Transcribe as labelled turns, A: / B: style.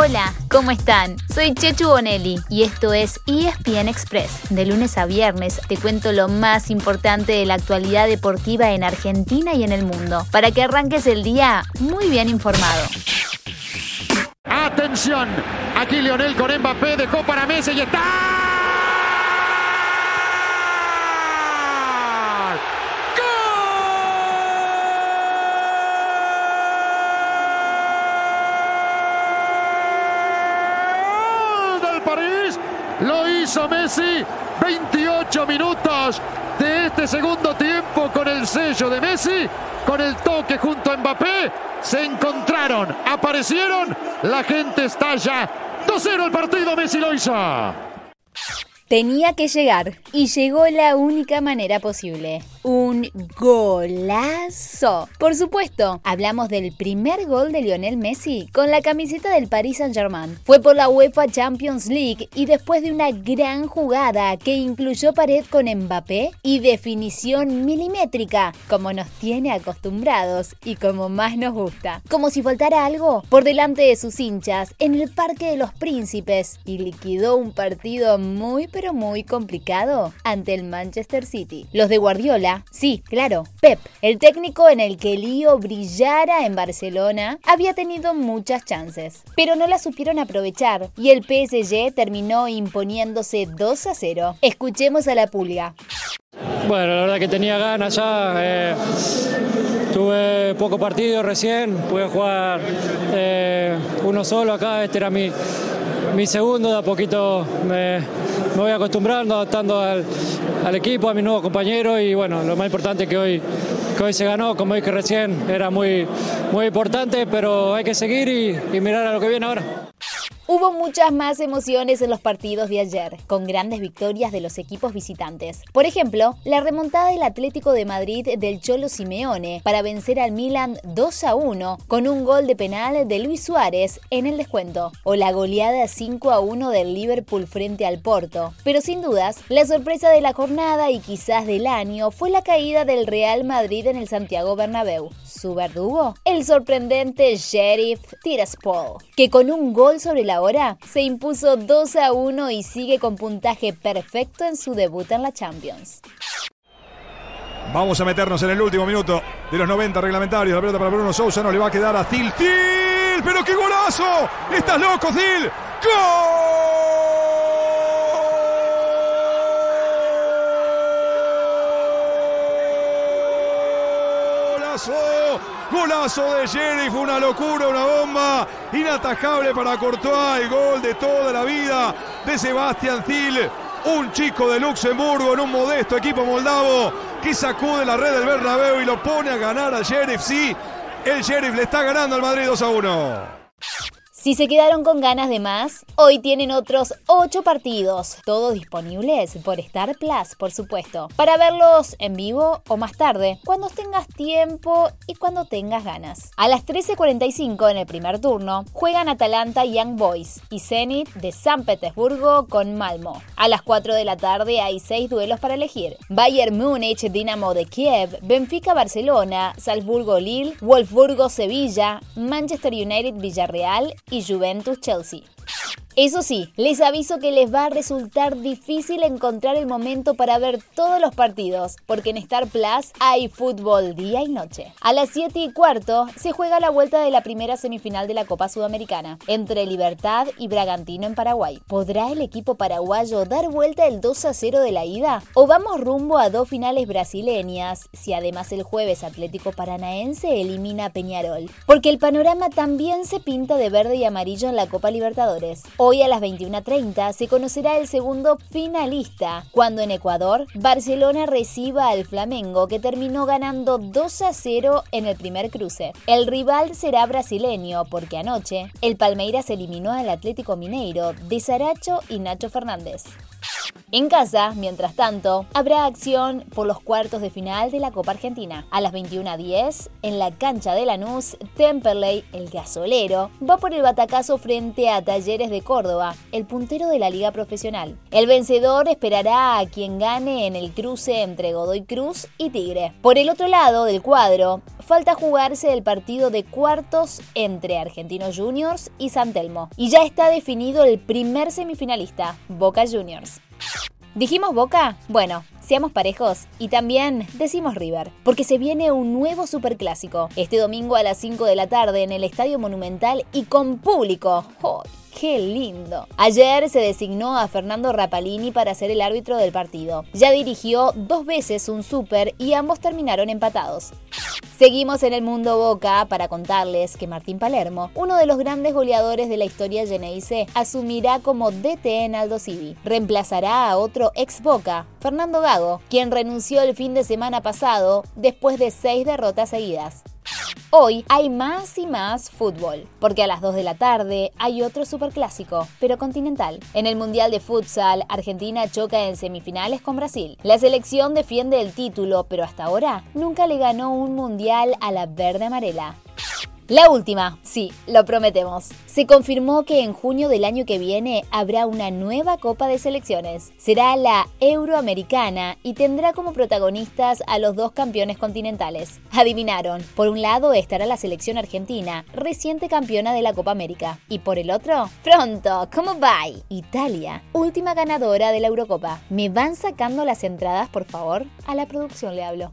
A: Hola, ¿cómo están? Soy Chechu Bonelli y esto es ESPN Express. De lunes a viernes te cuento lo más importante de la actualidad deportiva en Argentina y en el mundo, para que arranques el día muy bien informado.
B: Atención, aquí Lionel con Mbappé dejó para Messi y está. París. Lo hizo Messi. 28 minutos de este segundo tiempo con el sello de Messi, con el toque junto a Mbappé. Se encontraron, aparecieron. La gente está ya. 2-0 el partido. Messi lo hizo.
A: Tenía que llegar y llegó la única manera posible golazo. Por supuesto, hablamos del primer gol de Lionel Messi con la camiseta del Paris Saint-Germain. Fue por la UEFA Champions League y después de una gran jugada que incluyó pared con Mbappé y definición milimétrica, como nos tiene acostumbrados y como más nos gusta. Como si faltara algo, por delante de sus hinchas en el Parque de los Príncipes y liquidó un partido muy pero muy complicado ante el Manchester City. Los de Guardiola sí, claro, Pep, el técnico en el que Lío brillara en Barcelona, había tenido muchas chances, pero no las supieron aprovechar y el PSG terminó imponiéndose 2 a 0. Escuchemos a la pulga.
C: Bueno, la verdad que tenía ganas ya. Eh, tuve poco partido recién, pude jugar eh, uno solo acá, este era mi, mi segundo, de a poquito me, voy acostumbrando, adaptando al, equipo, a mis nuevos compañeros y bueno, lo más importante que hoy, que hoy se ganó, como dije recién, era muy, muy importante, pero hay que seguir y mirar a lo que viene ahora.
A: Hubo muchas más emociones en los partidos de ayer, con grandes victorias de los equipos visitantes. Por ejemplo, la remontada del Atlético de Madrid del Cholo Simeone para vencer al Milan 2 a 1 con un gol de penal de Luis Suárez en el descuento, o la goleada 5 a 1 del Liverpool frente al Porto. Pero sin dudas, la sorpresa de la jornada y quizás del año fue la caída del Real Madrid en el Santiago Bernabéu. Su verdugo, el sorprendente Sheriff Tiraspol, que con un gol sobre la ahora se impuso 2 a 1 y sigue con puntaje perfecto en su debut en la Champions.
D: Vamos a meternos en el último minuto de los 90 reglamentarios. La pelota para Bruno Sousa no le va a quedar a Zil. ¡Zil! ¡Pero qué golazo! ¡Estás loco, Zil! ¡Golazo! Golazo de Jerry, fue una locura, una bomba inatajable para Courtois. El gol de toda la vida de Sebastián Zil. Un chico de Luxemburgo en un modesto equipo moldavo que sacude la red del Bernabéu y lo pone a ganar al Sheriff. Sí, el Sheriff le está ganando al Madrid 2 a 1.
A: Si se quedaron con ganas de más, hoy tienen otros 8 partidos, todos disponibles por Star Plus, por supuesto, para verlos en vivo o más tarde, cuando tengas tiempo y cuando tengas ganas. A las 13.45 en el primer turno, juegan Atalanta Young Boys y Zenit de San Petersburgo con Malmo. A las 4 de la tarde hay 6 duelos para elegir. Bayern Múnich, Dinamo de Kiev, Benfica Barcelona, Salzburgo Lille, Wolfsburgo Sevilla, Manchester United Villarreal y Juventus Chelsea. Eso sí, les aviso que les va a resultar difícil encontrar el momento para ver todos los partidos, porque en Star Plus hay fútbol día y noche. A las 7 y cuarto se juega la vuelta de la primera semifinal de la Copa Sudamericana, entre Libertad y Bragantino en Paraguay. ¿Podrá el equipo paraguayo dar vuelta el 2 a 0 de la ida? ¿O vamos rumbo a dos finales brasileñas, si además el jueves Atlético Paranaense elimina a Peñarol? Porque el panorama también se pinta de verde y amarillo en la Copa Libertadores. Hoy a las 21.30 se conocerá el segundo finalista, cuando en Ecuador Barcelona reciba al Flamengo que terminó ganando 2 a 0 en el primer cruce. El rival será brasileño porque anoche el Palmeiras eliminó al Atlético Mineiro de Saracho y Nacho Fernández. En casa, mientras tanto, habrá acción por los cuartos de final de la Copa Argentina. A las 21.10, en la cancha de Lanús, Temperley, el gasolero, va por el batacazo frente a Talleres de Córdoba, el puntero de la liga profesional. El vencedor esperará a quien gane en el cruce entre Godoy Cruz y Tigre. Por el otro lado del cuadro, falta jugarse el partido de cuartos entre Argentinos Juniors y San Telmo. Y ya está definido el primer semifinalista, Boca Juniors. ¿Dijimos Boca? Bueno, seamos parejos y también decimos River, porque se viene un nuevo superclásico este domingo a las 5 de la tarde en el Estadio Monumental y con público. ¡Qué lindo! Ayer se designó a Fernando Rapalini para ser el árbitro del partido. Ya dirigió dos veces un super y ambos terminaron empatados. Seguimos en el mundo Boca para contarles que Martín Palermo, uno de los grandes goleadores de la historia Geneise, asumirá como DT en Aldo Civi. Reemplazará a otro ex Boca, Fernando Gago, quien renunció el fin de semana pasado después de seis derrotas seguidas. Hoy hay más y más fútbol, porque a las 2 de la tarde hay otro superclásico, pero continental. En el Mundial de Futsal, Argentina choca en semifinales con Brasil. La selección defiende el título, pero hasta ahora nunca le ganó un mundial a la verde amarela. La última, sí, lo prometemos. Se confirmó que en junio del año que viene habrá una nueva Copa de Selecciones. Será la Euroamericana y tendrá como protagonistas a los dos campeones continentales. Adivinaron, por un lado estará la selección argentina, reciente campeona de la Copa América. Y por el otro, pronto, ¿cómo va? Italia, última ganadora de la Eurocopa. ¿Me van sacando las entradas, por favor? A la producción le hablo.